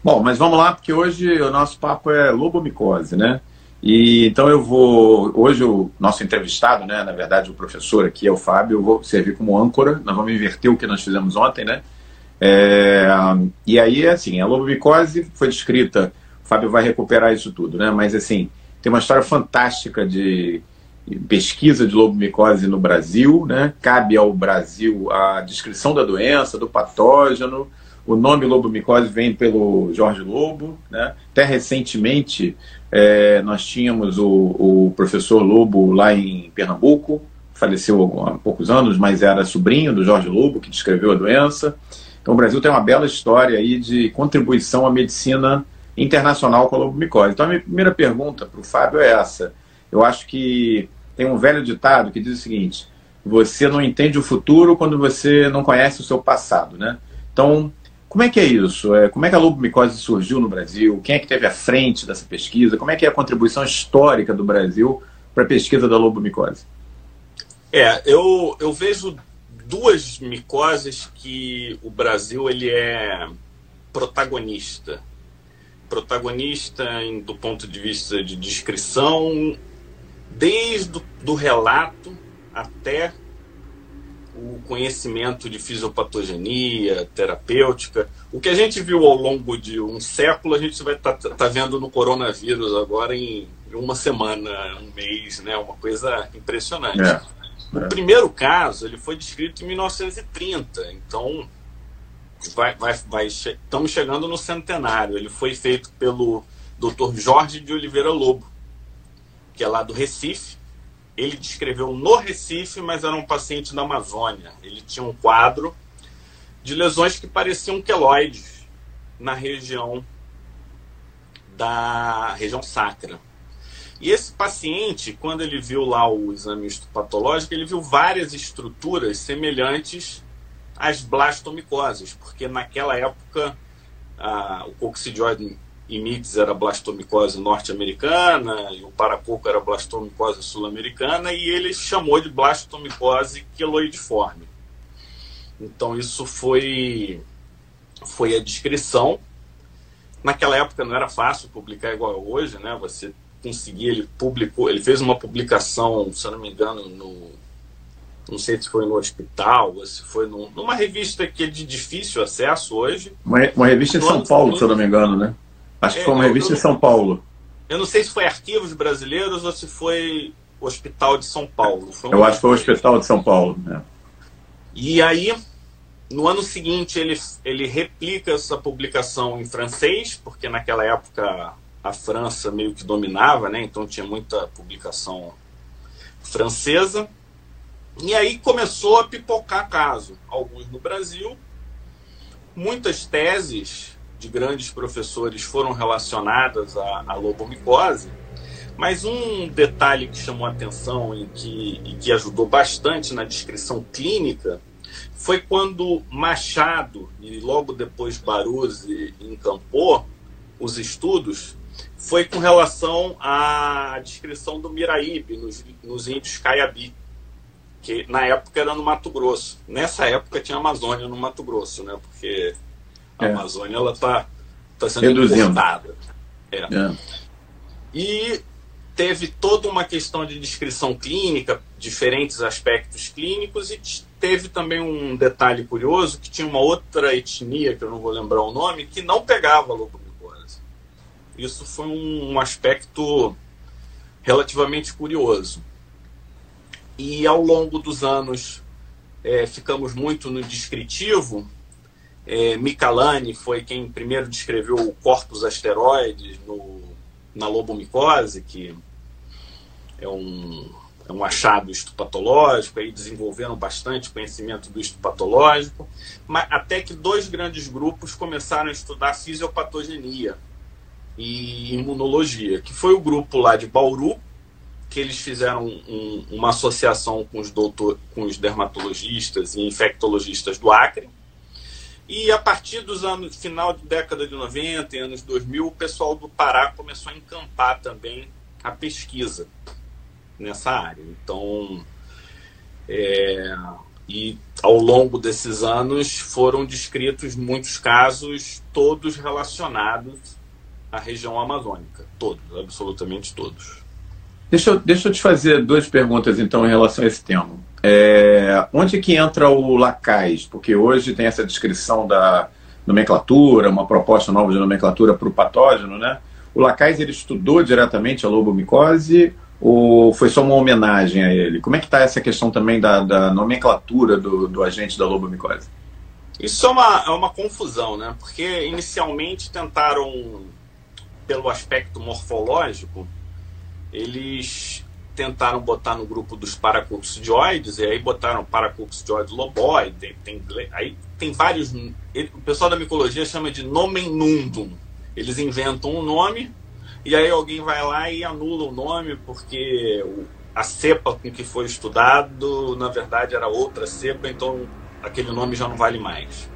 Bom, mas vamos lá, porque hoje o nosso papo é lobomicose, né? E então eu vou. Hoje o nosso entrevistado, né? Na verdade, o professor aqui é o Fábio, eu vou servir como âncora. Nós vamos inverter o que nós fizemos ontem, né? É, e aí, assim, a lobomicose foi descrita, o Fábio vai recuperar isso tudo, né? Mas assim, tem uma história fantástica de pesquisa de lobomicose no Brasil, né? Cabe ao Brasil a descrição da doença, do patógeno. O nome lobomicose vem pelo Jorge Lobo, né? Até recentemente é, nós tínhamos o, o, professor Lobo lá em Pernambuco, faleceu há poucos anos, mas era sobrinho do Jorge Lobo que descreveu a doença. Então o Brasil tem uma bela história aí de contribuição à medicina internacional com a lobomicose. Então a minha primeira pergunta para o Fábio é essa. Eu acho que tem um velho ditado que diz o seguinte: você não entende o futuro quando você não conhece o seu passado, né? Então, como é que é isso? É, como é que a lobomicose surgiu no Brasil? Quem é que teve à frente dessa pesquisa? Como é que é a contribuição histórica do Brasil para a pesquisa da lobomicose? É, eu, eu vejo duas micoses que o Brasil ele é protagonista. Protagonista em, do ponto de vista de descrição desde do relato até o conhecimento de fisiopatogenia, terapêutica. O que a gente viu ao longo de um século, a gente vai estar tá, tá vendo no coronavírus agora em uma semana, um mês, né? Uma coisa impressionante. É, é. O primeiro caso, ele foi descrito em 1930, então vai, vai, vai, estamos chegando no centenário. Ele foi feito pelo Dr. Jorge de Oliveira Lobo, que é lá do Recife. Ele descreveu no Recife, mas era um paciente da Amazônia. Ele tinha um quadro de lesões que pareciam queloides na região da região sacra. E esse paciente, quando ele viu lá o exame histopatológico, ele viu várias estruturas semelhantes às blastomicoses, porque naquela época a, o coccidioide imites era blastomicose norte-americana e o paracoco era blastomicose sul-americana e ele chamou de blastomicose queloidiforme. Então isso foi foi a descrição. Naquela época não era fácil publicar igual hoje, né? Você conseguia, ele publicou, ele fez uma publicação, se eu não me engano, no não sei se foi no hospital ou se foi no, numa revista que é de difícil acesso hoje. Uma, uma revista em São Paulo, se eu não me engano, né? Acho que foi uma é, revista em São Paulo. Eu não sei se foi Arquivos Brasileiros ou se foi Hospital de São Paulo. Um eu acho que foi o Hospital de São Paulo. Né? E aí, no ano seguinte, ele, ele replica essa publicação em francês, porque naquela época a França meio que dominava, né? então tinha muita publicação francesa. E aí começou a pipocar caso, alguns no Brasil, muitas teses de grandes professores foram relacionadas à, à lobomicose, mas um detalhe que chamou atenção e que, e que ajudou bastante na descrição clínica foi quando Machado e logo depois Baruzzi encampou os estudos foi com relação à descrição do Miraíbe nos, nos índios Caiabi, que na época era no Mato Grosso. Nessa época tinha Amazônia no Mato Grosso, né? Porque a é. Amazônia ela está tá sendo Reduzindo. importada. É. é. E teve toda uma questão de descrição clínica, diferentes aspectos clínicos, e teve também um detalhe curioso que tinha uma outra etnia, que eu não vou lembrar o nome, que não pegava leucomicose. Isso foi um aspecto relativamente curioso. E ao longo dos anos é, ficamos muito no descritivo, é, foi quem primeiro descreveu o corpus asteroides no, na lobomicose, que é um, é um achado histopatológico, aí desenvolveram bastante conhecimento do histopatológico, mas até que dois grandes grupos começaram a estudar fisiopatogenia e imunologia, que foi o grupo lá de Bauru, que eles fizeram um, uma associação com os, doutor, com os dermatologistas e infectologistas do Acre, e a partir dos anos, final de década de 90 e anos 2000, o pessoal do Pará começou a encampar também a pesquisa nessa área. Então, é, e ao longo desses anos foram descritos muitos casos, todos relacionados à região amazônica. Todos, absolutamente todos. Deixa eu, deixa eu te fazer duas perguntas, então, em relação a esse tema. É, onde que entra o Lacais? Porque hoje tem essa descrição da nomenclatura, uma proposta nova de nomenclatura para o patógeno, né? O Lacais, ele estudou diretamente a lobomicose ou foi só uma homenagem a ele? Como é que está essa questão também da, da nomenclatura do, do, agente da lobomicose? Isso é uma, é uma confusão, né? Porque inicialmente tentaram, pelo aspecto morfológico, eles tentaram botar no grupo dos paracoccidioides, e aí botaram paracoccidioides loboide, tem, tem, aí tem vários. Ele, o pessoal da micologia chama de nomen nundum. Eles inventam um nome, e aí alguém vai lá e anula o nome, porque a cepa com que foi estudado, na verdade, era outra cepa, então aquele nome já não vale mais.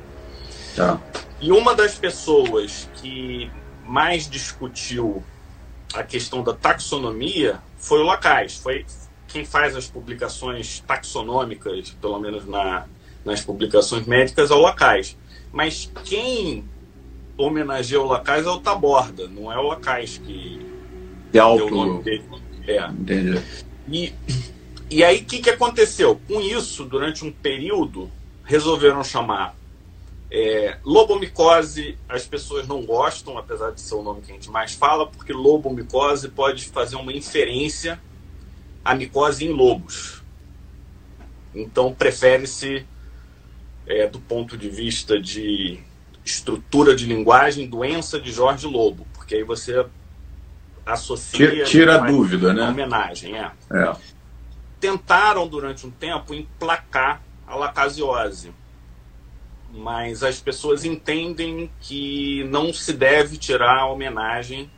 Tá. E uma das pessoas que mais discutiu a questão da taxonomia foi o Lacais. Foi quem faz as publicações taxonômicas, pelo menos na, nas publicações médicas, é o Lacais. Mas quem homenageia o Lacais é o Taborda, não é o Lacais que é deu o nome dele. É. Entendi. E, e aí o que, que aconteceu? Com isso, durante um período, resolveram chamar é, lobomicose, as pessoas não gostam, apesar de ser o nome que a gente mais fala, porque lobomicose pode fazer uma inferência à micose em lobos. Então, prefere-se, é, do ponto de vista de estrutura de linguagem, doença de Jorge Lobo, porque aí você associa. Tira, tira a dúvida, né? Homenagem, é. é. Tentaram, durante um tempo, emplacar a lacasiose mas as pessoas entendem que não se deve tirar a homenagem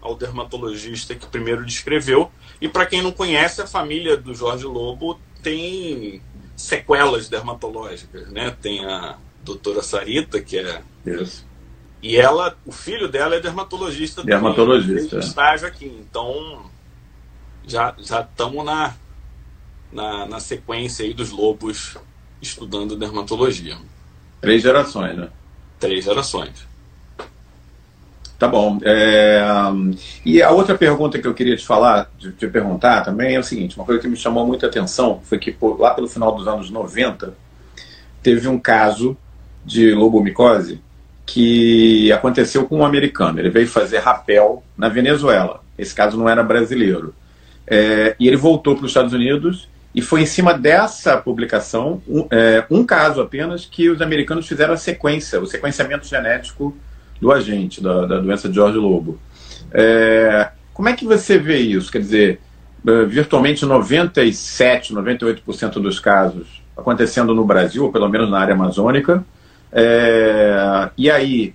ao dermatologista que primeiro descreveu. E para quem não conhece, a família do Jorge Lobo tem sequelas dermatológicas, né? Tem a doutora Sarita, que é. Isso. E ela, o filho dela é dermatologista. Dermatologista. Também, estágio aqui. Então, já já estamos na, na, na sequência aí dos lobos estudando dermatologia. Três gerações, né? Três gerações. Tá bom. É, e a outra pergunta que eu queria te falar, te, te perguntar também é o seguinte: uma coisa que me chamou muita atenção foi que por, lá pelo final dos anos 90 teve um caso de lobomicose que aconteceu com um americano. Ele veio fazer rapel na Venezuela. Esse caso não era brasileiro. É, e ele voltou para os Estados Unidos e foi em cima dessa publicação, um, é, um, caso apenas, que os americanos fizeram a sequência, o sequenciamento genético do agente, da, da doença de George Lobo. É, como é que você vê isso? Quer dizer, é, virtualmente 97, 98% dos casos acontecendo no Brasil, ou pelo menos na área amazônica. É, e aí,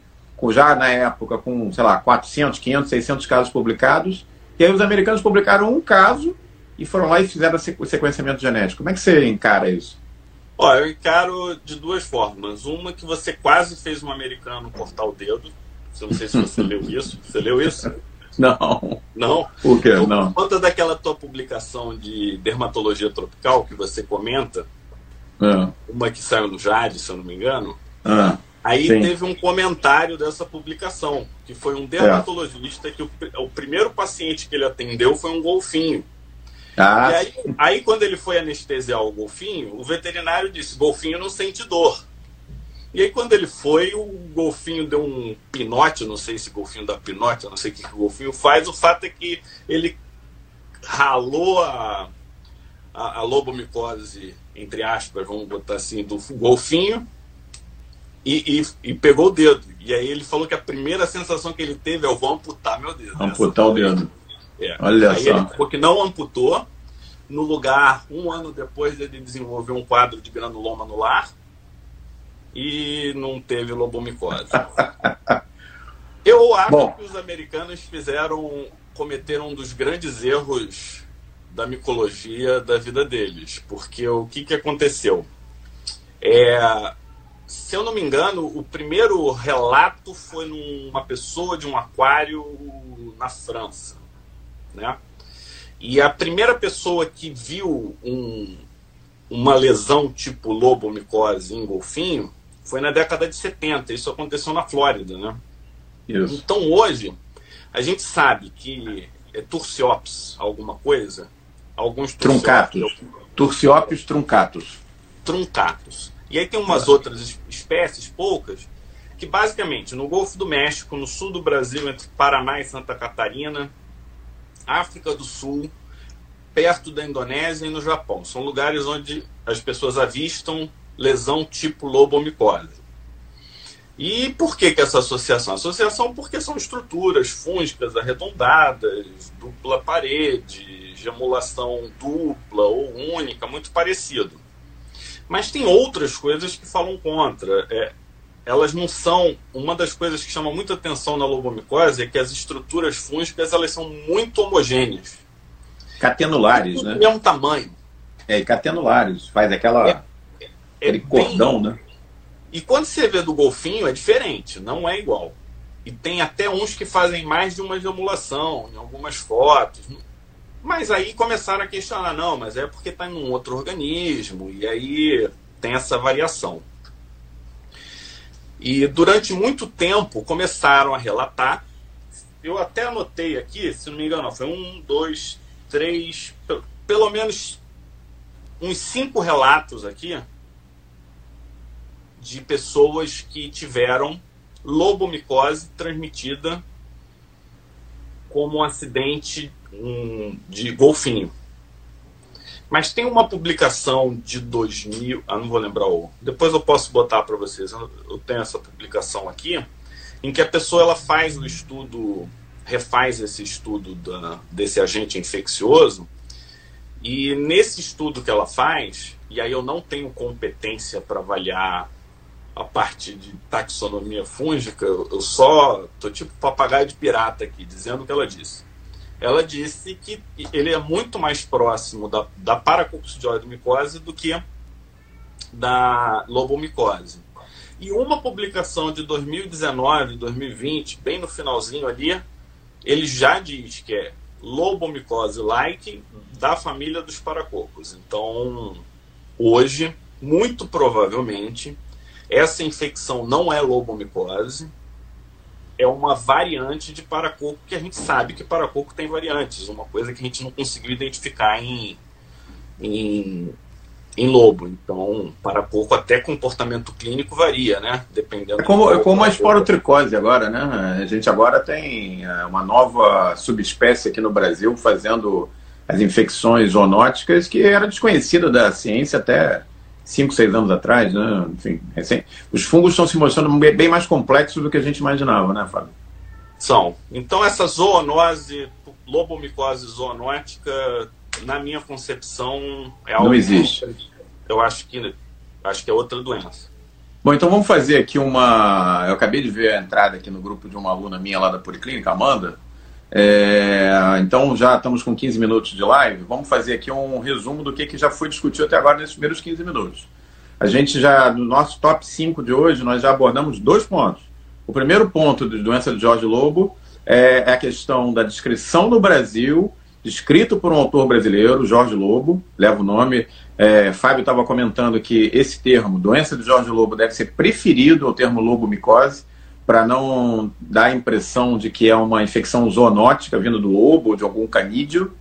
já na época, com, sei lá, 400, 500, 600 casos publicados, e aí os americanos publicaram um caso e foram lá e fizeram o sequenciamento genético. Como é que você encara isso? Ó, eu encaro de duas formas. Uma que você quase fez um americano cortar o dedo. Eu não sei se você leu isso. Você leu isso? Não. Não? Por quê? Então, não. Conta daquela tua publicação de dermatologia tropical que você comenta. É. Uma que saiu no Jade, se eu não me engano. Ah, Aí sim. teve um comentário dessa publicação, que foi um dermatologista é. que o, o primeiro paciente que ele atendeu foi um golfinho. Ah. E aí, aí, quando ele foi anestesiar o golfinho, o veterinário disse: golfinho não sente dor. E aí, quando ele foi, o golfinho deu um pinote, não sei se golfinho dá pinote, não sei o que, que o golfinho faz. O fato é que ele ralou a, a, a lobomicose, entre aspas, vamos botar assim, do golfinho e, e, e, pegou o dedo. E aí ele falou que a primeira sensação que ele teve é: eu vou amputar meu dedo. Amputar o dedo. É. Olha Aí só. ele falou que não amputou. No lugar, um ano depois, ele desenvolveu um quadro de granuloma anular e não teve lobomicose. Eu acho Bom. que os americanos fizeram, cometeram um dos grandes erros da micologia da vida deles, porque o que, que aconteceu? É, se eu não me engano, o primeiro relato foi numa pessoa de um aquário na França né? E a primeira pessoa que viu um, uma lesão tipo lobomicose em golfinho foi na década de 70. Isso aconteceu na Flórida, né? Isso. Então hoje a gente sabe que é Turciops alguma coisa, alguns truncatos, Turciops truncatus. Truncatus. E aí tem umas outras espécies, poucas, que basicamente no Golfo do México, no sul do Brasil, entre Paraná e Santa Catarina, África do Sul, perto da Indonésia e no Japão. São lugares onde as pessoas avistam lesão tipo lobomicose. E por que, que essa associação? Associação porque são estruturas fúngicas arredondadas, dupla parede, gemulação dupla ou única, muito parecido. Mas tem outras coisas que falam contra. É, elas não são. Uma das coisas que chama muita atenção na lobomicose é que as estruturas fúngicas elas são muito homogêneas. Catenulares, né? Do mesmo tamanho. É, catenulares. Faz aquela. É, é aquele cordão, bem... né? E quando você vê do golfinho, é diferente, não é igual. E tem até uns que fazem mais de uma gemulação em algumas fotos. Mas aí começaram a questionar, não, mas é porque está em um outro organismo, e aí tem essa variação. E durante muito tempo começaram a relatar. Eu até anotei aqui, se não me engano, foi um, dois, três, pelo menos uns cinco relatos aqui de pessoas que tiveram lobomicose transmitida como um acidente de golfinho. Mas tem uma publicação de 2000, ah, não vou lembrar o. Depois eu posso botar para vocês. Eu tenho essa publicação aqui, em que a pessoa ela faz o estudo, refaz esse estudo da, desse agente infeccioso. E nesse estudo que ela faz, e aí eu não tenho competência para avaliar a parte de taxonomia fúngica, eu só tô tipo papagaio de pirata aqui, dizendo o que ela disse ela disse que ele é muito mais próximo da, da paracoccidioidomicose do que da lobomicose. E uma publicação de 2019, 2020, bem no finalzinho ali, ele já diz que é lobomicose-like da família dos paracocos. Então, hoje, muito provavelmente, essa infecção não é lobomicose, é uma variante de paracoco que a gente sabe que paracoco tem variantes, uma coisa que a gente não conseguiu identificar em, em, em lobo. Então, paracoco até comportamento clínico varia, né? Dependendo. É como, é como a esporotricose agora, né? A gente agora tem é, uma nova subespécie aqui no Brasil fazendo as infecções zoonóticas que era desconhecida da ciência até 5, 6 anos atrás, né? Enfim, recém. Os fungos estão se mostrando bem mais complexos do que a gente imaginava, né, Fábio? São. Então, essa zoonose, lobomicose zoonótica, na minha concepção, é algo. Não existe. Que eu acho que, acho que é outra doença. Bom, então vamos fazer aqui uma. Eu acabei de ver a entrada aqui no grupo de uma aluna minha lá da Policlínica, Amanda. É, então já estamos com 15 minutos de live. Vamos fazer aqui um resumo do que, que já foi discutido até agora nesses primeiros 15 minutos. A gente já, no nosso top 5 de hoje, nós já abordamos dois pontos. O primeiro ponto de doença de Jorge Lobo é, é a questão da descrição no Brasil, descrito por um autor brasileiro, Jorge Lobo, leva o nome. É, Fábio estava comentando que esse termo, doença de Jorge Lobo, deve ser preferido ao termo lobomicose para não dar a impressão de que é uma infecção zoonótica vindo do lobo ou de algum canídeo.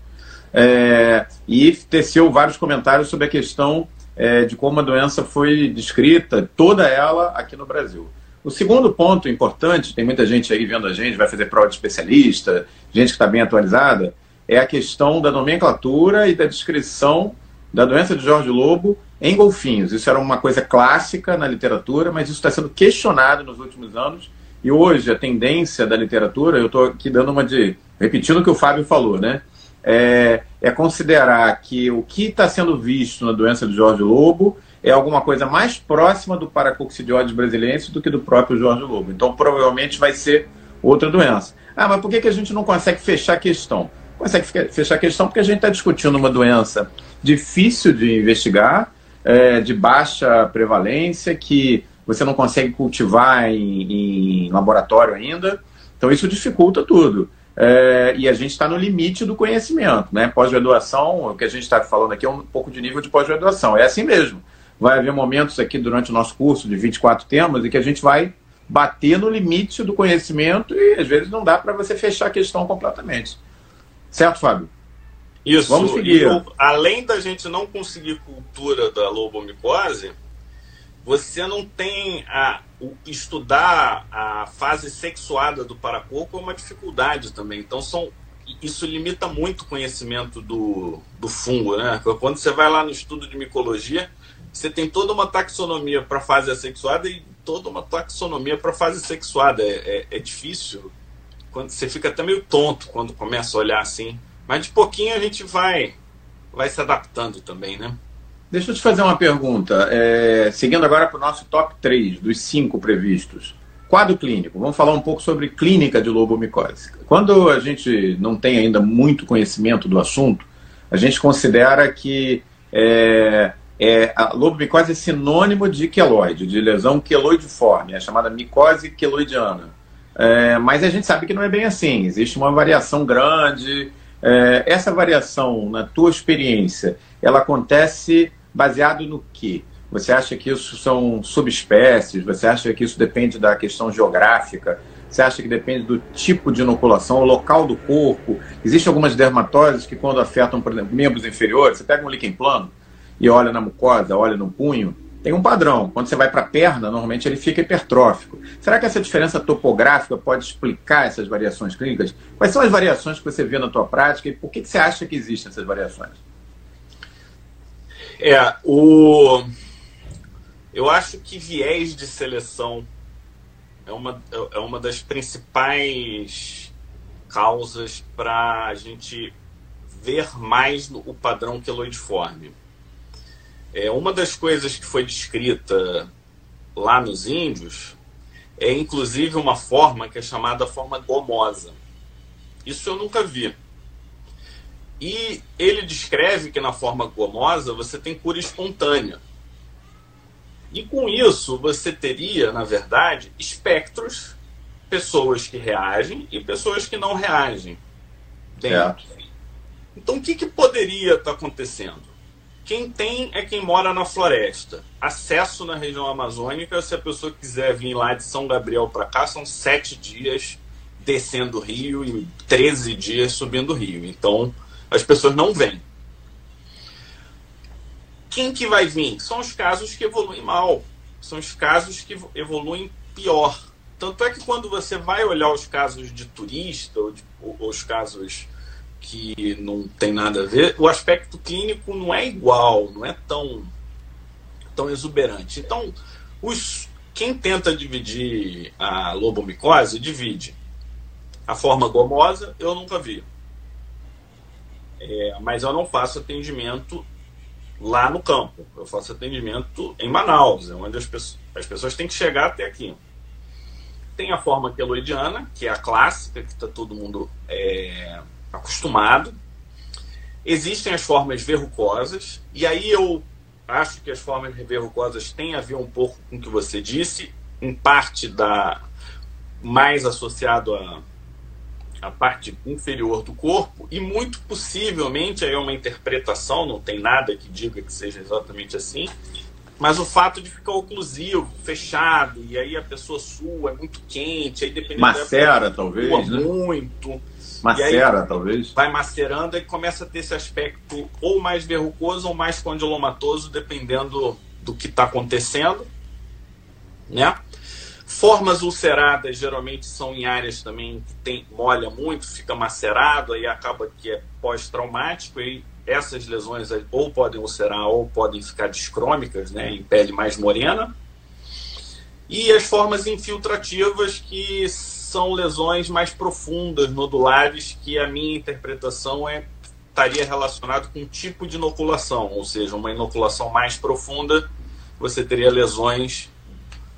É, e teceu vários comentários sobre a questão é, de como a doença foi descrita, toda ela aqui no Brasil. O segundo ponto importante, tem muita gente aí vendo a gente, vai fazer prova de especialista, gente que está bem atualizada, é a questão da nomenclatura e da descrição da doença de Jorge Lobo em golfinhos. Isso era uma coisa clássica na literatura, mas isso está sendo questionado nos últimos anos. E hoje a tendência da literatura, eu estou aqui dando uma de. repetindo o que o Fábio falou, né? É, é considerar que o que está sendo visto na doença de Jorge Lobo é alguma coisa mais próxima do paracoccidioides brasileiro do que do próprio Jorge Lobo. Então provavelmente vai ser outra doença. Ah, mas por que, que a gente não consegue fechar a questão? Consegue fechar a questão porque a gente está discutindo uma doença difícil de investigar, é, de baixa prevalência, que você não consegue cultivar em, em, laboratório ainda. Então isso dificulta tudo. é, e a gente está no limite do conhecimento. Né? Pós-graduação, o que a gente está falando aqui é um pouco de nível de pós-graduação. É assim mesmo. Vai haver momentos aqui durante o nosso curso de 24 temas em que a gente vai bater no limite do conhecimento e às vezes não dá para você fechar a questão completamente. Certo, Fábio? Isso. Vamos seguir. Eu, além da gente não conseguir cultura da lobomicose, você não tem a o, estudar a fase sexuada do paracoco é uma dificuldade também. Então são isso limita muito o conhecimento do, do fungo, né? Quando você vai lá no estudo de micologia, você tem toda uma taxonomia para fase assexuada e toda uma taxonomia para fase sexuada. É, é, é, difícil. Quando você fica até meio tonto quando começa a olhar assim. Mas de pouquinho a gente vai vai se adaptando também, né? Deixa eu te fazer uma pergunta. É, seguindo agora para o nosso top 3 dos cinco previstos. Quadro clínico. Vamos falar um pouco sobre clínica de lobomicose. Quando a gente não tem ainda muito conhecimento do assunto, a gente considera que é, é, a lobomicose é sinônimo de queloide, de lesão queloidiforme, é chamada micose queloidiana. É, mas a gente sabe que não é bem assim, existe uma variação grande. É, essa variação, na tua experiência, ela acontece baseado no que? Você acha que isso são subespécies? Você acha que isso depende da questão geográfica? Você acha que depende do tipo de inoculação, o local do corpo? Existem algumas dermatoses que, quando afetam, por exemplo, membros inferiores, você pega um líquen plano, e olha na mucosa, olha no punho, tem um padrão. Quando você vai para a perna, normalmente ele fica hipertrófico. Será que essa diferença topográfica pode explicar essas variações clínicas? Quais são as variações que você vê na tua prática e por que, que você acha que existem essas variações? É, o... eu acho que viés de seleção é uma, é uma das principais causas para a gente ver mais o padrão queloidiforme. É, uma das coisas que foi descrita lá nos índios é inclusive uma forma que é chamada forma gomosa. Isso eu nunca vi. E ele descreve que na forma gomosa você tem cura espontânea. E com isso você teria, na verdade, espectros, pessoas que reagem e pessoas que não reagem. Dentro. É. Então o que, que poderia estar tá acontecendo? Quem tem é quem mora na floresta. Acesso na região amazônica, se a pessoa quiser vir lá de São Gabriel para cá, são sete dias descendo o rio e 13 dias subindo o rio. Então, as pessoas não vêm. Quem que vai vir? São os casos que evoluem mal. São os casos que evoluem pior. Tanto é que quando você vai olhar os casos de turista, ou, de, ou os casos que não tem nada a ver, o aspecto clínico não é igual, não é tão, tão exuberante. Então, os, quem tenta dividir a lobomicose, divide. A forma gomosa eu nunca vi. É, mas eu não faço atendimento lá no campo. Eu faço atendimento em Manaus, é onde as pessoas, as pessoas têm que chegar até aqui. Tem a forma queloidiana, que é a clássica, que está todo mundo é, acostumado. Existem as formas verrucosas, e aí eu acho que as formas verrucosas têm a ver um pouco com o que você disse, em parte da mais associado a a parte inferior do corpo e muito possivelmente aí é uma interpretação, não tem nada que diga que seja exatamente assim, mas o fato de ficar oclusivo, fechado, e aí a pessoa sua é muito quente, aí dependendo Macera, da talvez, né? muito. Macera, talvez. Vai macerando e começa a ter esse aspecto ou mais verrucoso ou mais condilomatoso, dependendo do que está acontecendo. Né? Formas ulceradas geralmente são em áreas também que tem, molha muito, fica macerado, aí acaba que é pós-traumático, e essas lesões ou podem ulcerar ou podem ficar discrômicas, né, em pele mais morena. E as formas infiltrativas, que são lesões mais profundas, nodulares, que a minha interpretação é estaria relacionado com um tipo de inoculação, ou seja, uma inoculação mais profunda, você teria lesões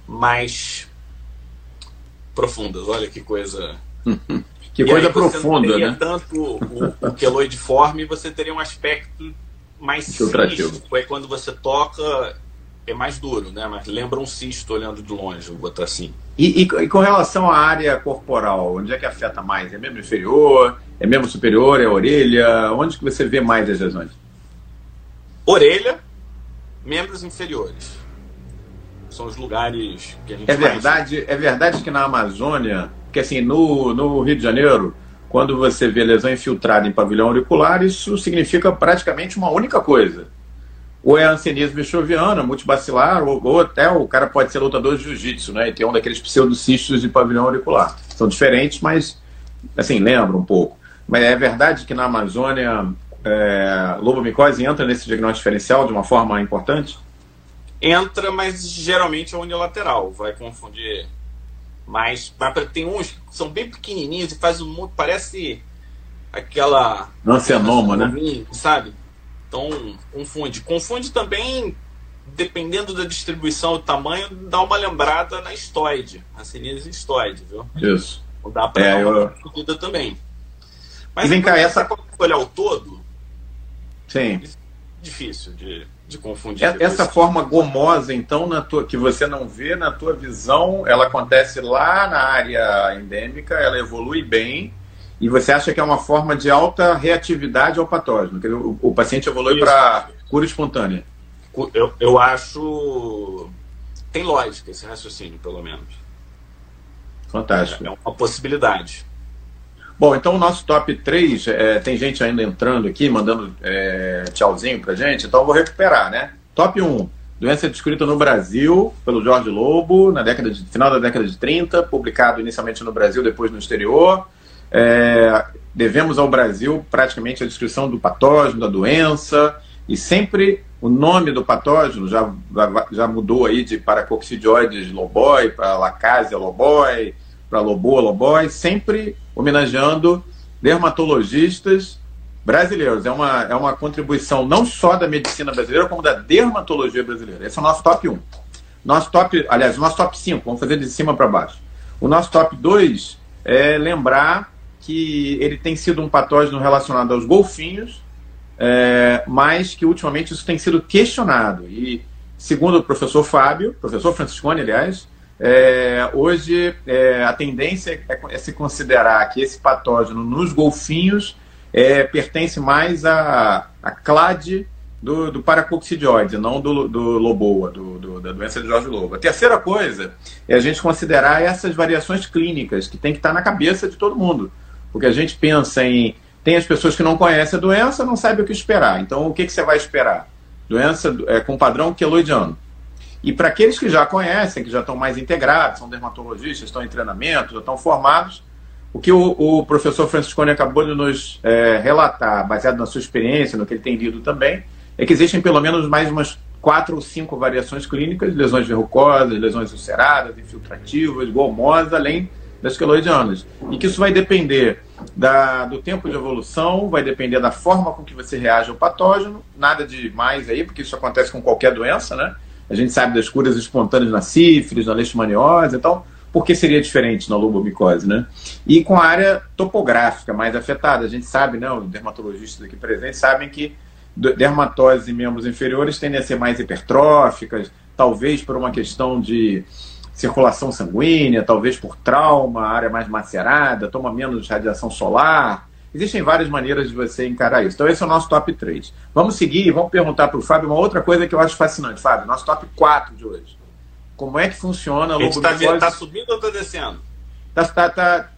mais profundas. Olha que coisa. que e coisa profunda, né? Tanto o, o queloidiforme, você teria um aspecto mais físico. É quando você toca, é mais duro, né? Mas lembra um cisto olhando de longe, vou botar assim. E, e, e, com relação à área corporal, onde é que afeta mais? É membro inferior? É membro superior? É orelha? Onde que você vê mais as lesões? Orelha, membros inferiores. São os lugares que a gente é verdade mais... É verdade que na Amazônia, que assim, no, no Rio de Janeiro, quando você vê lesão infiltrada em pavilhão auricular, isso significa praticamente uma única coisa ou é ansenismo enxoviana, multibacilar, ou, ou, até o cara pode ser lutador de jiu-jitsu, né? E tem um daqueles pseudocistos de pavilhão auricular. São diferentes, mas, assim, lembra um pouco. Mas é verdade que na Amazônia, é, lobomicose entra nesse diagnóstico diferencial de uma forma importante? Entra, mas geralmente é unilateral. Vai confundir mais. Tem uns que são bem pequenininhos e faz um parece aquela. Ancenoma, né? Sabe? Então, confunde. Confunde também, dependendo da distribuição e tamanho, dá uma lembrada na estoide, a sinise estoide, viu? Isso. Ou dá para é, dar uma eu... também. Mas e vem cá, essa... olhar o todo, Sim. É difícil de, de confundir. Essa forma gomosa, então, na tua, que você não vê na tua visão, ela acontece lá na área endêmica, ela evolui bem, e você acha que é uma forma de alta reatividade ao patógeno, que o, o paciente evolui para cura espontânea. Eu, eu acho. Tem lógica esse raciocínio, pelo menos. Fantástico. É, é uma possibilidade. Bom, então o nosso top 3, é, tem gente ainda entrando aqui, mandando é, tchauzinho pra gente, então eu vou recuperar, né? Top 1, doença descrita no Brasil pelo Jorge Lobo, na década de, final da década de 30, publicado inicialmente no Brasil, depois no exterior. É, devemos ao Brasil praticamente a descrição do patógeno, da doença, e sempre o nome do patógeno já, já mudou aí de paracoccidioides loboi para lacásia loboi, para loboa loboi, sempre homenageando dermatologistas brasileiros. É uma, é uma contribuição não só da medicina brasileira, como da dermatologia brasileira. Esse é o nosso top 1. Nosso top, aliás, o nosso top 5, vamos fazer de cima para baixo. O nosso top 2 é lembrar que ele tem sido um patógeno relacionado aos golfinhos, é, mas que ultimamente isso tem sido questionado. E, segundo o professor Fábio, professor Franciscone, aliás, é, hoje é, a tendência é, é, se considerar que esse patógeno nos golfinhos é, pertence mais à, clade do, do paracoccidioide, não do, do loboa, do, do, da doença de Jorge Lobo. A terceira coisa é a gente considerar essas variações clínicas que tem que estar na cabeça de todo mundo. Porque a gente pensa em. Tem as pessoas que não conhecem a doença, não sabem o que esperar. Então, o que, que você vai esperar? Doença é, com padrão queloidiano. E para aqueles que já conhecem, que já estão mais integrados, são dermatologistas, estão em treinamento, já estão formados, o que o, o professor Franciscone acabou de nos é, relatar, baseado na sua experiência, no que ele tem lido também, é que existem pelo menos mais umas quatro ou cinco variações clínicas, lesões verrucosas, lesões ulceradas, infiltrativas, gomosas, além das queloidianas. E que isso vai depender da, do tempo de evolução, vai depender da forma com que você reage ao patógeno, nada de mais aí, porque isso acontece com qualquer doença, né? A gente sabe das curas espontâneas na sífilis, na leishmaniose, então por que seria diferente na lobomicose, né? E com a área topográfica mais afetada, a gente sabe, né, os dermatologistas aqui presentes sabem que dermatoses em membros inferiores tendem a ser mais hipertróficas, talvez por uma questão de circulação sanguínea, talvez por trauma, área mais macerada, toma menos radiação solar. Existem várias maneiras de você encarar isso. Então, esse é o nosso top 3. Vamos seguir e vamos perguntar para o Fábio uma outra coisa que eu acho fascinante. Fábio, nosso top 4 de hoje. Como é que funciona a lobomicose? Está tá subindo ou está descendo? Tá, tá, tá,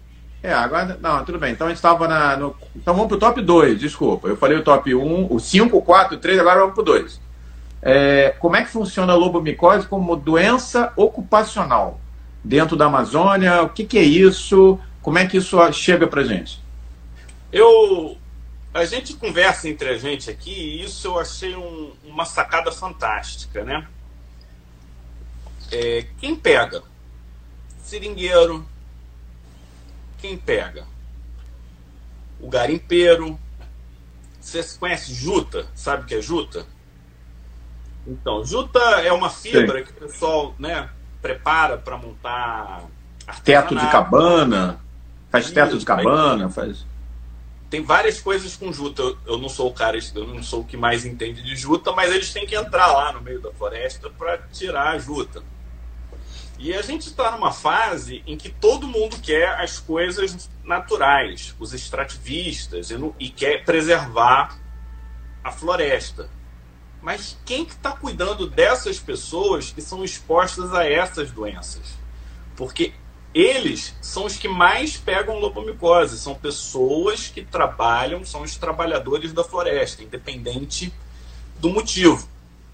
é, agora. Não, tudo bem. Então a gente estava na. No, então vamos para o top 2, desculpa. Eu falei o top 1, o 5, o 4, o 3, agora vamos para o 2. É, como é que funciona a lobomicose como doença ocupacional dentro da Amazônia? O que, que é isso? Como é que isso chega para gente? Eu, a gente conversa entre a gente aqui e isso eu achei um, uma sacada fantástica, né? É, quem pega? Seringueiro. Quem pega? O garimpeiro. Você conhece juta? Sabe o que é juta? Então, juta é uma fibra Sim. que o pessoal né, prepara para montar teto de cabana, faz teto de cabana, faz. Tem várias coisas com juta. Eu, eu, não sou o cara, eu não sou o que mais entende de juta, mas eles têm que entrar lá no meio da floresta para tirar a juta. E a gente está numa fase em que todo mundo quer as coisas naturais, os extrativistas, e, no, e quer preservar a floresta. Mas quem que está cuidando dessas pessoas que são expostas a essas doenças? Porque eles são os que mais pegam lobomicose, são pessoas que trabalham, são os trabalhadores da floresta, independente do motivo.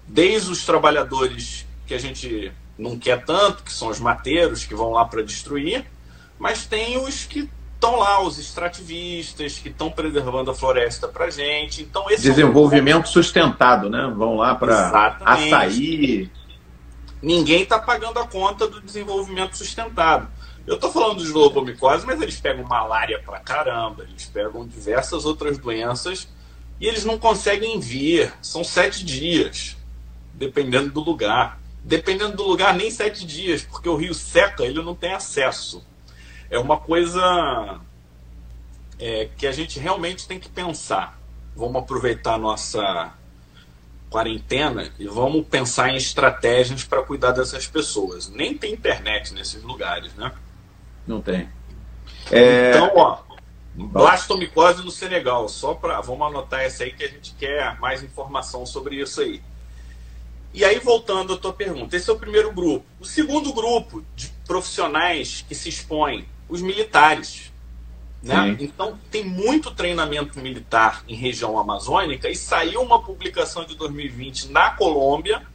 Desde os trabalhadores que a gente não quer tanto, que são os mateiros que vão lá para destruir, mas tem os que estão lá, os extrativistas, que estão preservando a floresta para gente. Então, esse Desenvolvimento é um... sustentado, né? Vão lá para açaí. Ninguém está pagando a conta do desenvolvimento sustentado. Eu estou falando dos lobomicoses, mas eles pegam malária pra caramba, eles pegam diversas outras doenças e eles não conseguem vir. São sete dias, dependendo do lugar. Dependendo do lugar, nem sete dias, porque o rio seca, ele não tem acesso. É uma coisa é, que a gente realmente tem que pensar. Vamos aproveitar a nossa quarentena e vamos pensar em estratégias para cuidar dessas pessoas. Nem tem internet nesses lugares, né? Não tem. É... Então, ó, blastomicose no Senegal. Só para. Vamos anotar essa aí que a gente quer mais informação sobre isso aí. E aí, voltando à tua pergunta, esse é o primeiro grupo. O segundo grupo de profissionais que se expõem, os militares. Né? Então, tem muito treinamento militar em região amazônica e saiu uma publicação de 2020 na Colômbia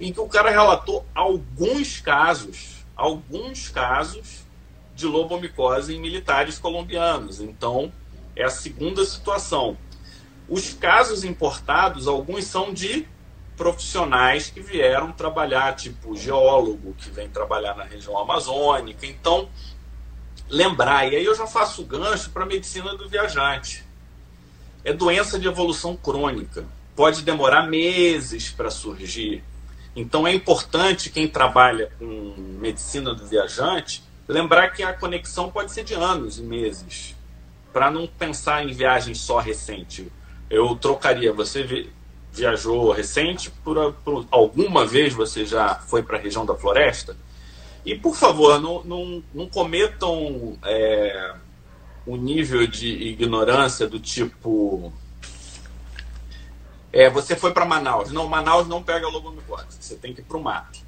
em que o cara relatou alguns casos, alguns casos de lobomicose em militares colombianos. Então, é a segunda situação. Os casos importados, alguns são de profissionais que vieram trabalhar, tipo geólogo, que vem trabalhar na região amazônica. Então, lembrar, e aí eu já faço gancho para a medicina do viajante. É doença de evolução crônica. Pode demorar meses para surgir. Então é importante quem trabalha com medicina do viajante lembrar que a conexão pode ser de anos e meses, para não pensar em viagem só recente. Eu trocaria, você viajou recente, por, por alguma vez você já foi para a região da floresta? E, por favor, não, não, não cometam é, um nível de ignorância do tipo. É, você foi para Manaus. Não, Manaus não pega lobomicose. Você tem que ir para o mato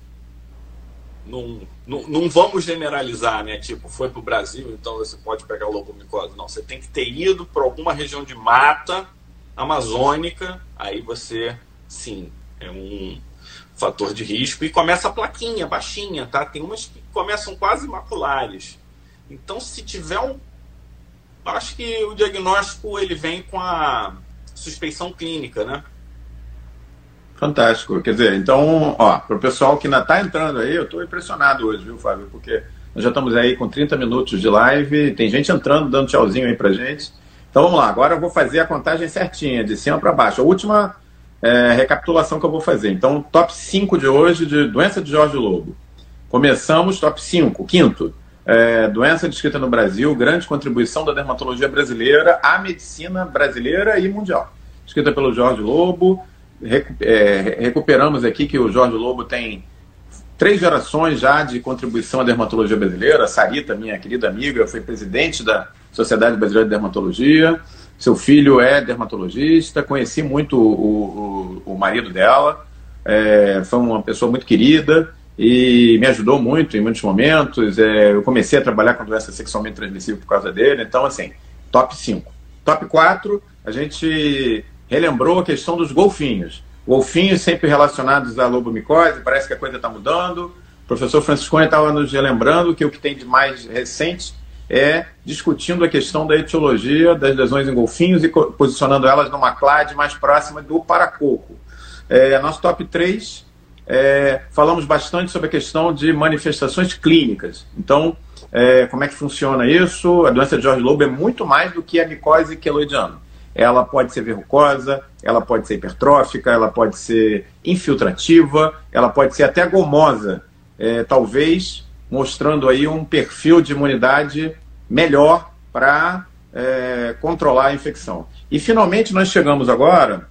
não, não, vamos generalizar, né? Tipo, foi para o Brasil, então você pode pegar lobomicose. Não, você tem que ter ido para alguma região de mata amazônica, aí você, sim, é um fator de risco. E começa a plaquinha, baixinha, tá? Tem umas que começam quase maculares. Então, se tiver um. Acho que o diagnóstico ele vem com a suspeição clínica, né? Fantástico. Quer dizer, então, ó, para o pessoal que ainda está entrando aí, eu estou impressionado hoje, viu, Fábio? Porque nós já estamos aí com 30 minutos de live, tem gente entrando, dando tchauzinho aí para gente. Então vamos lá, agora eu vou fazer a contagem certinha, de cima para baixo. A última é, recapitulação que eu vou fazer. Então, top 5 de hoje de doença de Jorge Lobo. Começamos, top 5. Quinto, é, doença descrita no Brasil, grande contribuição da dermatologia brasileira à medicina brasileira e mundial. Escrita pelo Jorge Lobo, é, recuperamos aqui que o Jorge Lobo tem três gerações já de contribuição à dermatologia brasileira. A Sarita, minha querida amiga, foi presidente da Sociedade Brasileira de Dermatologia. Seu filho é dermatologista. Conheci muito o, o, o marido dela. É, foi uma pessoa muito querida e me ajudou muito em muitos momentos. É, eu comecei a trabalhar com doença sexualmente transmissível por causa dele. Então, assim, top 5. Top 4, a gente relembrou a questão dos golfinhos. Golfinhos sempre relacionados à lobomicose, parece que a coisa está mudando. O professor Franciscone estava nos relembrando que o que tem de mais recente é discutindo a questão da etiologia das lesões em golfinhos e posicionando elas numa clade mais próxima do paracoco. É, nosso top 3, é, falamos bastante sobre a questão de manifestações clínicas. Então, é, como é que funciona isso? A doença de George Lobo é muito mais do que a micose queloidiana ela pode ser verrucosa, ela pode ser hipertrófica, ela pode ser infiltrativa, ela pode ser até gomosa, é, talvez mostrando aí um perfil de imunidade melhor para é, controlar a infecção. E finalmente nós chegamos agora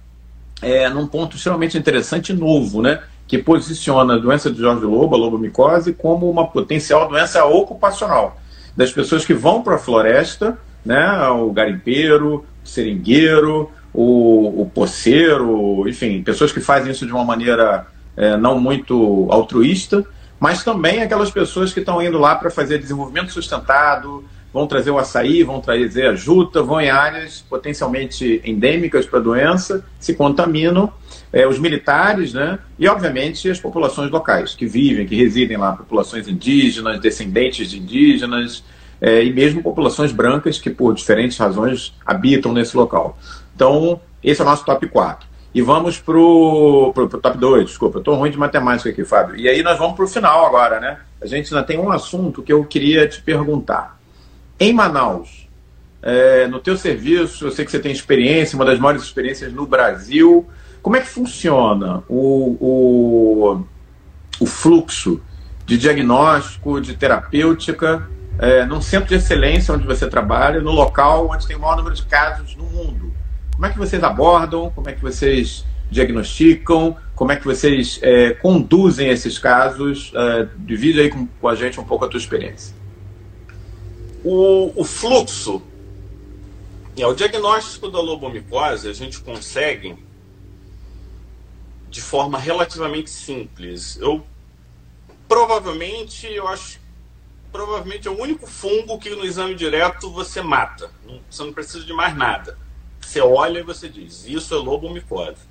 é, num ponto extremamente interessante e novo, né? Que posiciona a doença de Jorge Lobo, a lobomicose, como uma potencial doença ocupacional. Das pessoas que vão para a floresta, né? O garimpeiro, o seringueiro, o, o poceiro, enfim, pessoas que fazem isso de uma maneira é, não muito altruísta, mas também aquelas pessoas que estão indo lá para fazer desenvolvimento sustentado, vão trazer o açaí, vão trazer a juta, vão em áreas potencialmente endêmicas para a doença, se contaminam, é, os militares, né, e obviamente as populações locais que vivem, que residem lá, populações indígenas, descendentes de indígenas, é, e mesmo populações brancas que por diferentes razões habitam nesse local. Então, esse é o nosso top 4. E vamos para o top 2, desculpa, eu estou ruim de matemática aqui, Fábio. E aí nós vamos para o final agora, né? A gente ainda tem um assunto que eu queria te perguntar. Em Manaus, é, no teu serviço, eu sei que você tem experiência, uma das maiores experiências no Brasil. Como é que funciona o, o, o fluxo de diagnóstico, de terapêutica, é, num centro de excelência onde você trabalha, no local onde tem o maior número de casos no mundo? Como é que vocês abordam? Como é que vocês diagnosticam? Como é que vocês é, conduzem esses casos? É, divide aí com, com, a gente um pouco a tua experiência. O, o fluxo, é, o diagnóstico da lobomicose, a gente consegue de forma relativamente simples. Eu provavelmente, eu acho, provavelmente é o único fungo que no exame direto você mata. Você não precisa de mais nada você olha e você diz, isso é lobomicose.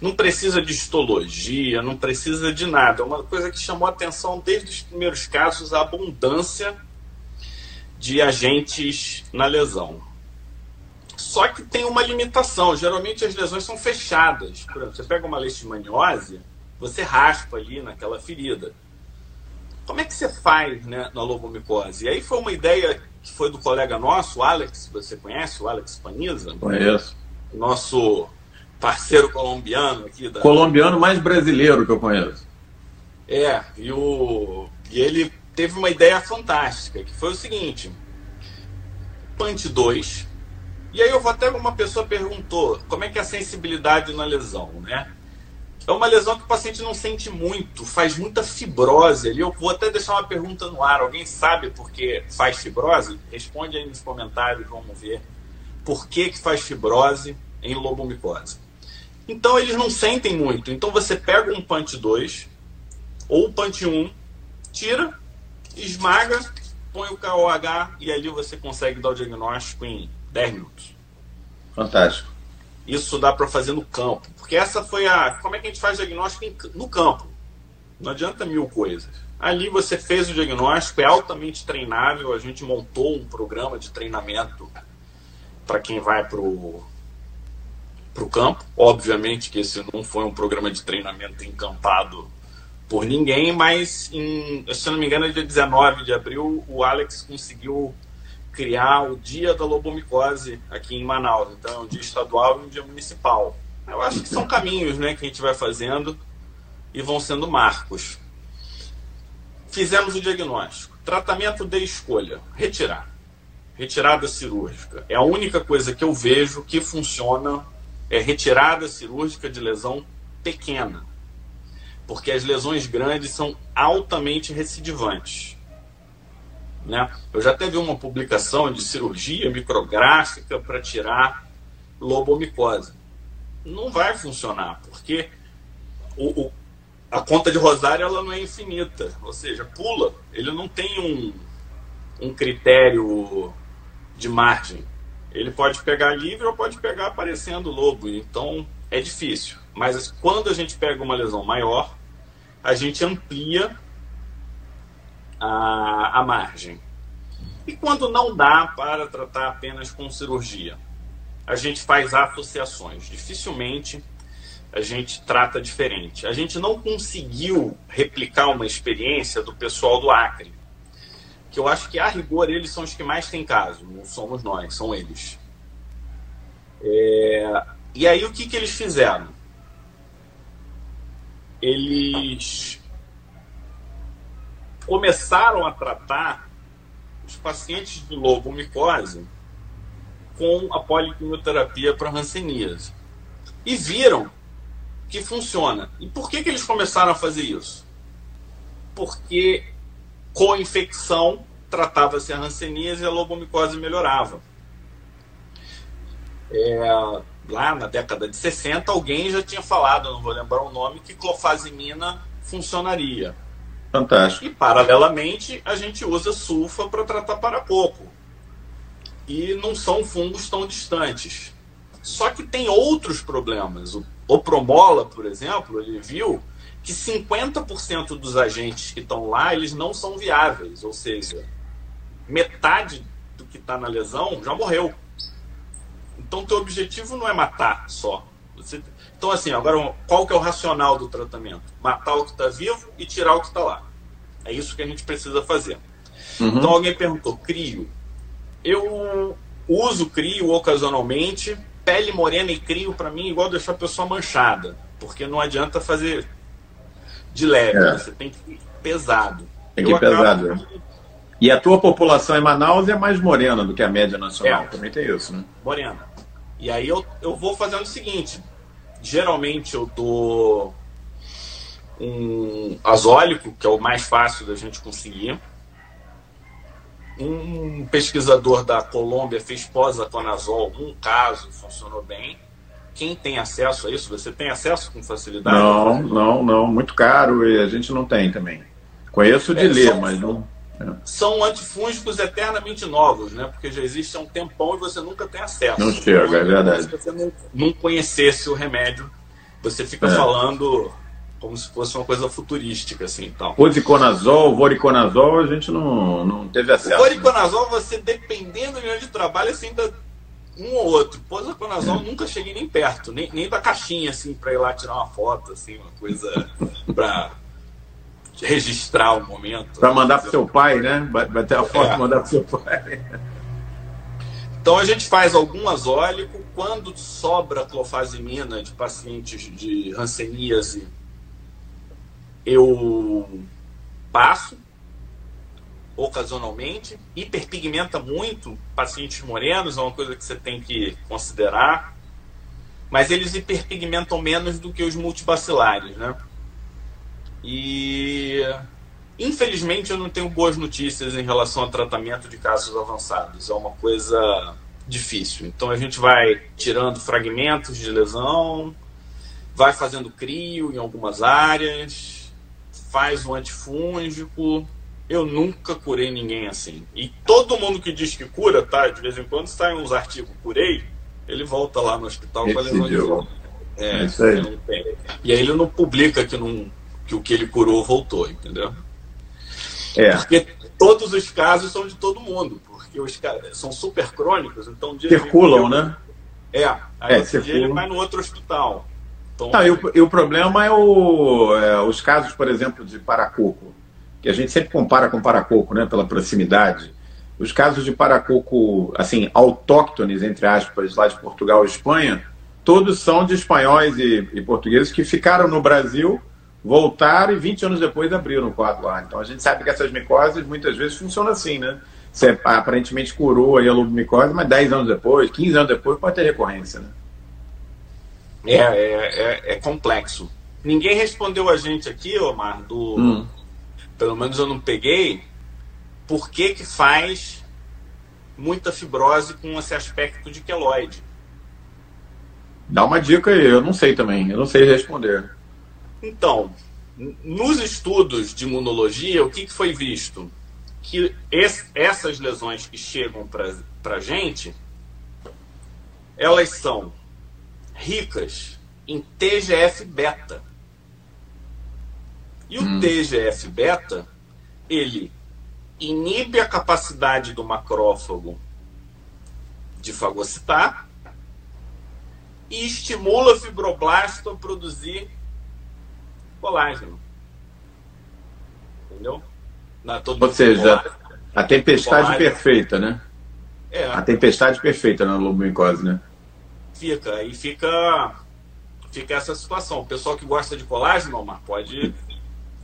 Não precisa de histologia, não precisa de nada. Uma coisa que chamou a atenção desde os primeiros casos, a abundância de agentes na lesão. Só que tem uma limitação. Geralmente as lesões são fechadas. Por exemplo, você pega uma leishmaniose, você raspa ali naquela ferida. Como é que você faz né, na lobomicose? E aí foi uma ideia que foi do colega nosso, o Alex, você conhece, o Alex Paniza? Conheço. Nosso parceiro colombiano aqui. Da... Colombiano mais brasileiro que eu conheço. É, e, o... e ele teve uma ideia fantástica, que foi o seguinte, Punch 2, e aí eu vou até uma pessoa perguntou como é que é a sensibilidade na lesão, né? É uma lesão que o paciente não sente muito, faz muita fibrose ali. Eu vou até deixar uma pergunta no ar. Alguém sabe por que faz fibrose? Responde aí nos comentários, vamos ver. Por que, que faz fibrose em lobomicose? Então eles não sentem muito. Então você pega um punch 2 ou o punch 1, tira, esmaga, põe o KOH e ali você consegue dar o diagnóstico em 10 minutos. Fantástico. Isso dá para fazer no campo. Porque essa foi a. Como é que a gente faz diagnóstico no campo? Não adianta mil coisas. Ali você fez o diagnóstico, é altamente treinável. A gente montou um programa de treinamento para quem vai para o campo. Obviamente que esse não foi um programa de treinamento encampado por ninguém, mas em, se não me engano, dia 19 de abril, o Alex conseguiu criar o dia da lobomicose aqui em Manaus. Então, é um dia estadual e um dia municipal. Eu acho que são caminhos né, que a gente vai fazendo e vão sendo marcos. Fizemos o diagnóstico. Tratamento de escolha: retirar. Retirada cirúrgica. É a única coisa que eu vejo que funciona é retirada cirúrgica de lesão pequena. Porque as lesões grandes são altamente recidivantes. Né? Eu já teve uma publicação de cirurgia micrográfica para tirar lobomicose. Não vai funcionar, porque o, o, a conta de Rosário ela não é infinita. Ou seja, pula, ele não tem um, um critério de margem. Ele pode pegar livre ou pode pegar aparecendo lobo. Então é difícil. Mas quando a gente pega uma lesão maior, a gente amplia a, a margem. E quando não dá para tratar apenas com cirurgia, a gente faz associações. Dificilmente a gente trata diferente. A gente não conseguiu replicar uma experiência do pessoal do Acre, que eu acho que a rigor eles são os que mais têm caso, não somos nós, são eles. É... E aí o que, que eles fizeram? Eles começaram a tratar os pacientes de lobomicose com a poliquimioterapia para hanseníase. E viram que funciona. E por que, que eles começaram a fazer isso? Porque com infecção tratava-se a hanseníase e a lobomicose melhorava. É, lá na década de 60, alguém já tinha falado, não vou lembrar o nome, que clofazimina funcionaria. Fantástico. E, paralelamente, a gente usa sulfa para tratar paracoco. E não são fungos tão distantes. Só que tem outros problemas. O, o Promola, por exemplo, ele viu que 50% dos agentes que estão lá, eles não são viáveis. Ou seja, metade do que está na lesão já morreu. Então, teu objetivo não é matar só. Você... Então, assim, agora, qual que é o racional do tratamento? Matar o que está vivo e tirar o que está lá. É isso que a gente precisa fazer. Uhum. Então, alguém perguntou, crio. Eu uso crio ocasionalmente. Pele morena e crio, para mim, é igual deixar a pessoa manchada. Porque não adianta fazer de leve. É. Você tem que ir pesado. Tem que ir pesado. Acabo... É. E a tua população em Manaus é mais morena do que a média nacional. É. Também tem isso, né? Morena. E aí eu, eu vou fazendo o seguinte: geralmente eu dou um azólico, que é o mais fácil da gente conseguir. Um pesquisador da Colômbia fez posaconazol, um caso, funcionou bem. Quem tem acesso a isso? Você tem acesso com facilidade? Não, não, não. Muito caro e a gente não tem também. Conheço de é, ler, mas não são antifúngicos eternamente novos, né? Porque já existe há um tempão e você nunca tem acesso. Não chega, então, é verdade. Se você não, não, conhecesse o remédio, você fica é. falando como se fosse uma coisa futurística, assim, tal. Osiconazol, voriconazol, a gente não, não teve acesso. O voriconazol, né? você, dependendo do nível de trabalho, assim, ainda um ou outro. Posaconazol, é. nunca cheguei nem perto, nem, nem da caixinha, assim, pra ir lá tirar uma foto, assim, uma coisa pra registrar o momento. Para mandar para seu pai, né? Vai ter a foto é. e mandar para seu pai. Então a gente faz algum azólico. Quando sobra clofazimina de pacientes de hanseníase, eu passo ocasionalmente. Hiperpigmenta muito pacientes morenos, é uma coisa que você tem que considerar. Mas eles hiperpigmentam menos do que os multibacilares, né? E infelizmente eu não tenho boas notícias em relação ao tratamento de casos avançados. É uma coisa difícil. Então a gente vai tirando fragmentos de lesão, vai fazendo crio em algumas áreas, faz um antifúngico. Eu nunca curei ninguém assim. E todo mundo que diz que cura, tá? De vez em quando sai uns artigos curei, ele volta lá no hospital com a lesão de volta. É, é isso aí. E aí ele não publica que não que o que ele curou voltou, entendeu? É. Porque todos os casos são de todo mundo, porque os caras são super crônicos, então dia circulam, né? É, aí é, dia ele vai no outro hospital. Então, Não, e, o, e o problema é, o, é, os casos, por exemplo, de paracoco, que a gente sempre compara com paracoco, né, pela proximidade. Os casos de paracoco, assim, autóctones, entre aspas, lá de Portugal e Espanha, todos são de espanhóis e, e portugueses que ficaram no Brasil voltaram e 20 anos depois abriram o quadro lá. Então a gente sabe que essas micoses muitas vezes funcionam assim, né? Você aparentemente curou aí a lobomicose, mas 10 anos depois, 15 anos depois pode ter recorrência, né? É, é, é, é complexo. Ninguém respondeu a gente aqui, Omar, do. Hum. Pelo menos eu não peguei. Por que, que faz muita fibrose com esse aspecto de queloide? Dá uma dica aí, eu não sei também, eu não sei responder. Então, nos estudos de imunologia, o que, que foi visto? Que essas lesões que chegam para a gente, elas são ricas em TGF-beta. E o hum. TGF-beta, ele inibe a capacidade do macrófago de fagocitar e estimula o fibroblasto a produzir colágeno. Entendeu? Na, Ou seja, colágeno, a tempestade colágeno. perfeita, né? É. A tempestade perfeita na lobomicose, né? Fica. E fica, fica essa situação. O pessoal que gosta de colágeno, Omar, pode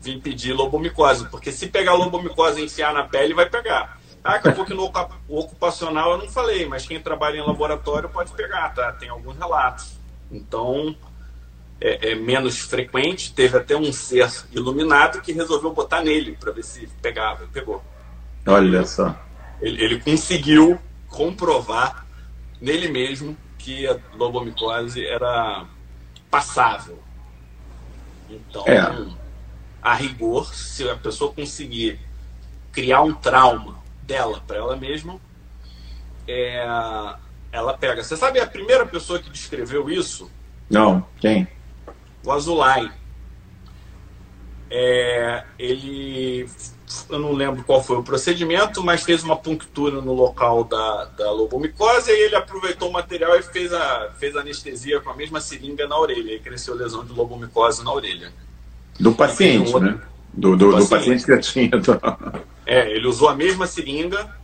vir pedir lobomicose. Porque se pegar lobomicose e enfiar na pele, vai pegar. Ah, acabou que no ocupacional eu não falei, mas quem trabalha em laboratório pode pegar, tá? Tem alguns relatos. Então, é, é menos frequente. Teve até um ser iluminado que resolveu botar nele para ver se pegava. Pegou. Olha só. Ele, ele conseguiu comprovar nele mesmo que a lobomicose era passável. Então, é. a rigor, se a pessoa conseguir criar um trauma dela para ela mesma, é, ela pega. Você sabe a primeira pessoa que descreveu isso? Não, quem? O Azulay. É, ele, eu não lembro qual foi o procedimento, mas fez uma punctura no local da, da lobomicose e ele aproveitou o material e fez a, fez anestesia com a mesma seringa na orelha e cresceu lesão de lobomicose na orelha. Do paciente, um outro, né? Do, do, do, do paciente. paciente que tinha. É, ele usou a mesma seringa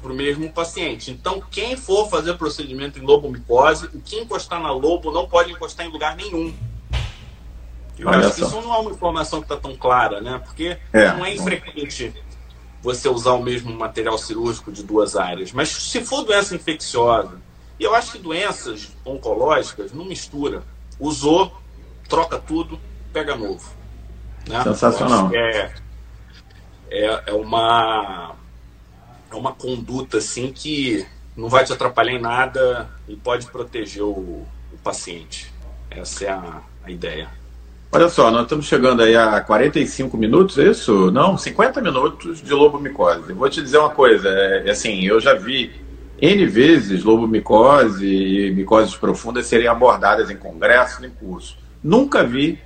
para o mesmo paciente. Então, quem for fazer procedimento em lobomicose, o que encostar na lobo não pode encostar em lugar nenhum. Eu Olha acho que isso não é uma informação que está tão clara, né? Porque é. não é infrequente você usar o mesmo material cirúrgico de duas áreas. Mas se for doença infecciosa, e eu acho que doenças oncológicas não mistura. Usou, troca tudo, pega novo. Né? Sensacional. É, é, é uma é uma conduta assim que não vai te atrapalhar em nada e pode proteger o, o paciente. Essa é a, a, ideia. Olha só, nós estamos chegando aí a 45 minutos, é isso? Não, 50 minutos de lobomicose. Vou te dizer uma coisa, é, é assim, eu já vi N vezes lobomicose e micoses profundas serem abordadas em congressos, em cursos. Nunca vi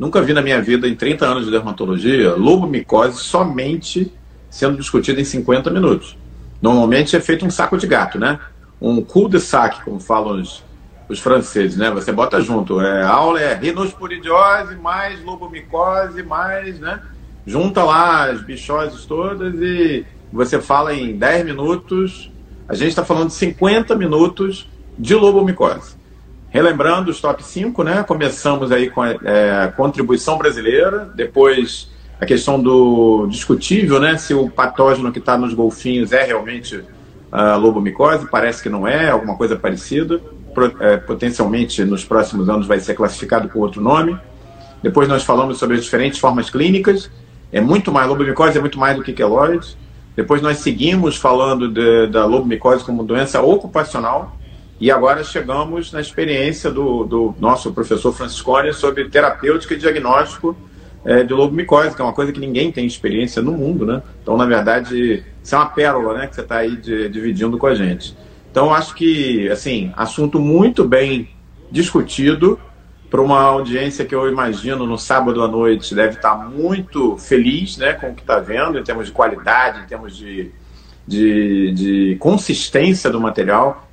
Nunca vi na minha vida, em 30 anos de dermatologia, lobomicose somente sendo discutida em 50 minutos. Normalmente é feito um saco de gato, né? Um cul-de-sac, como falam os, os franceses, né? Você bota junto. É, aula é rinosporidiose mais lobomicose mais, né? Junta lá as bichoses todas e você fala em 10 minutos. A gente está falando de 50 minutos de lobomicose. Relembrando os top 5, né? Começamos aí com a é, contribuição brasileira, depois a questão do discutível, né? Se o patógeno que está nos golfinhos é realmente a lobomicose, parece que não é, alguma coisa parecida. É, potencialmente nos próximos anos vai ser classificado com outro nome. Depois nós falamos sobre as diferentes formas clínicas. É muito mais, lobomicose é muito mais do que queloide. Depois nós seguimos falando de, da lobomicose como doença ocupacional, e agora chegamos na experiência do, do nosso professor Franciscone sobre terapêutica e diagnóstico é, de lobomicose, que é uma coisa que ninguém tem experiência no mundo, né? Então, na verdade, isso é uma pérola, né, que você está aí de, dividindo com a gente. Então, acho que, assim, assunto muito bem discutido para uma audiência que eu imagino no sábado à noite deve estar tá muito feliz, né, com o que está vendo, em termos de qualidade, em termos de, de, de consistência do material.